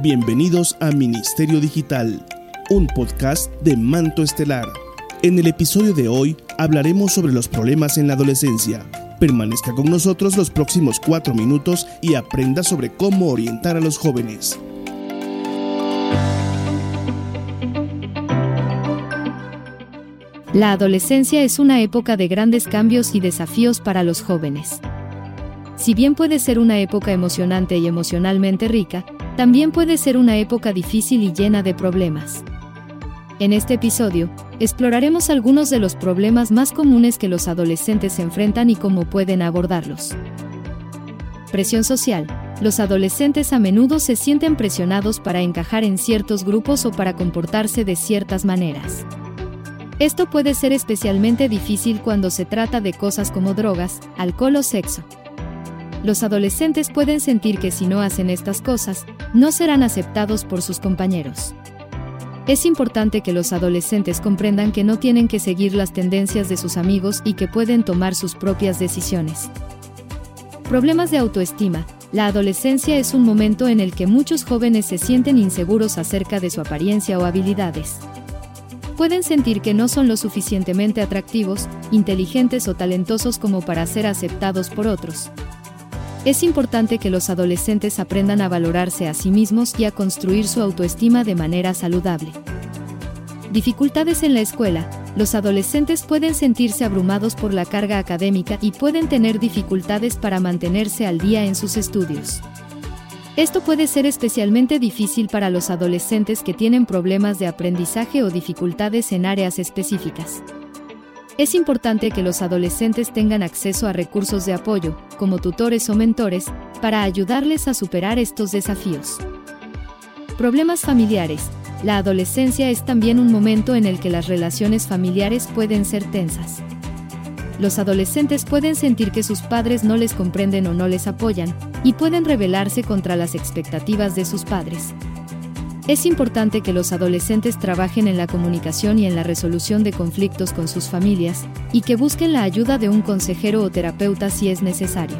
Bienvenidos a Ministerio Digital, un podcast de Manto Estelar. En el episodio de hoy hablaremos sobre los problemas en la adolescencia. Permanezca con nosotros los próximos cuatro minutos y aprenda sobre cómo orientar a los jóvenes. La adolescencia es una época de grandes cambios y desafíos para los jóvenes. Si bien puede ser una época emocionante y emocionalmente rica, también puede ser una época difícil y llena de problemas. En este episodio, exploraremos algunos de los problemas más comunes que los adolescentes enfrentan y cómo pueden abordarlos. Presión social. Los adolescentes a menudo se sienten presionados para encajar en ciertos grupos o para comportarse de ciertas maneras. Esto puede ser especialmente difícil cuando se trata de cosas como drogas, alcohol o sexo. Los adolescentes pueden sentir que si no hacen estas cosas, no serán aceptados por sus compañeros. Es importante que los adolescentes comprendan que no tienen que seguir las tendencias de sus amigos y que pueden tomar sus propias decisiones. Problemas de autoestima. La adolescencia es un momento en el que muchos jóvenes se sienten inseguros acerca de su apariencia o habilidades pueden sentir que no son lo suficientemente atractivos, inteligentes o talentosos como para ser aceptados por otros. Es importante que los adolescentes aprendan a valorarse a sí mismos y a construir su autoestima de manera saludable. Dificultades en la escuela. Los adolescentes pueden sentirse abrumados por la carga académica y pueden tener dificultades para mantenerse al día en sus estudios. Esto puede ser especialmente difícil para los adolescentes que tienen problemas de aprendizaje o dificultades en áreas específicas. Es importante que los adolescentes tengan acceso a recursos de apoyo, como tutores o mentores, para ayudarles a superar estos desafíos. Problemas familiares. La adolescencia es también un momento en el que las relaciones familiares pueden ser tensas los adolescentes pueden sentir que sus padres no les comprenden o no les apoyan, y pueden rebelarse contra las expectativas de sus padres. Es importante que los adolescentes trabajen en la comunicación y en la resolución de conflictos con sus familias, y que busquen la ayuda de un consejero o terapeuta si es necesario.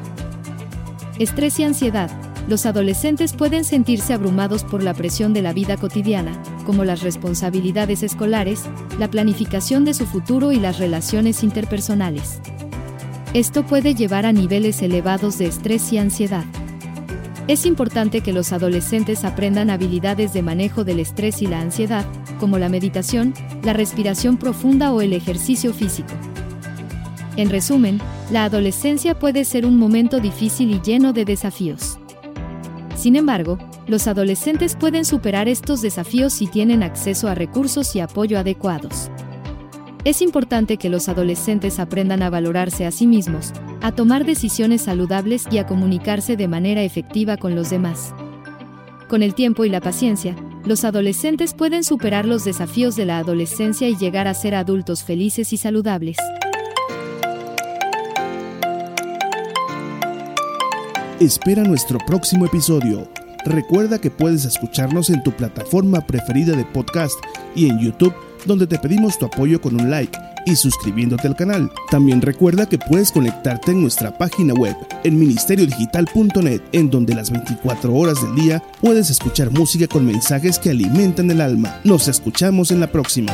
Estrés y ansiedad los adolescentes pueden sentirse abrumados por la presión de la vida cotidiana, como las responsabilidades escolares, la planificación de su futuro y las relaciones interpersonales. Esto puede llevar a niveles elevados de estrés y ansiedad. Es importante que los adolescentes aprendan habilidades de manejo del estrés y la ansiedad, como la meditación, la respiración profunda o el ejercicio físico. En resumen, la adolescencia puede ser un momento difícil y lleno de desafíos. Sin embargo, los adolescentes pueden superar estos desafíos si tienen acceso a recursos y apoyo adecuados. Es importante que los adolescentes aprendan a valorarse a sí mismos, a tomar decisiones saludables y a comunicarse de manera efectiva con los demás. Con el tiempo y la paciencia, los adolescentes pueden superar los desafíos de la adolescencia y llegar a ser adultos felices y saludables. Espera nuestro próximo episodio. Recuerda que puedes escucharnos en tu plataforma preferida de podcast y en YouTube, donde te pedimos tu apoyo con un like y suscribiéndote al canal. También recuerda que puedes conectarte en nuestra página web en ministeriodigital.net, en donde las 24 horas del día puedes escuchar música con mensajes que alimentan el alma. Nos escuchamos en la próxima.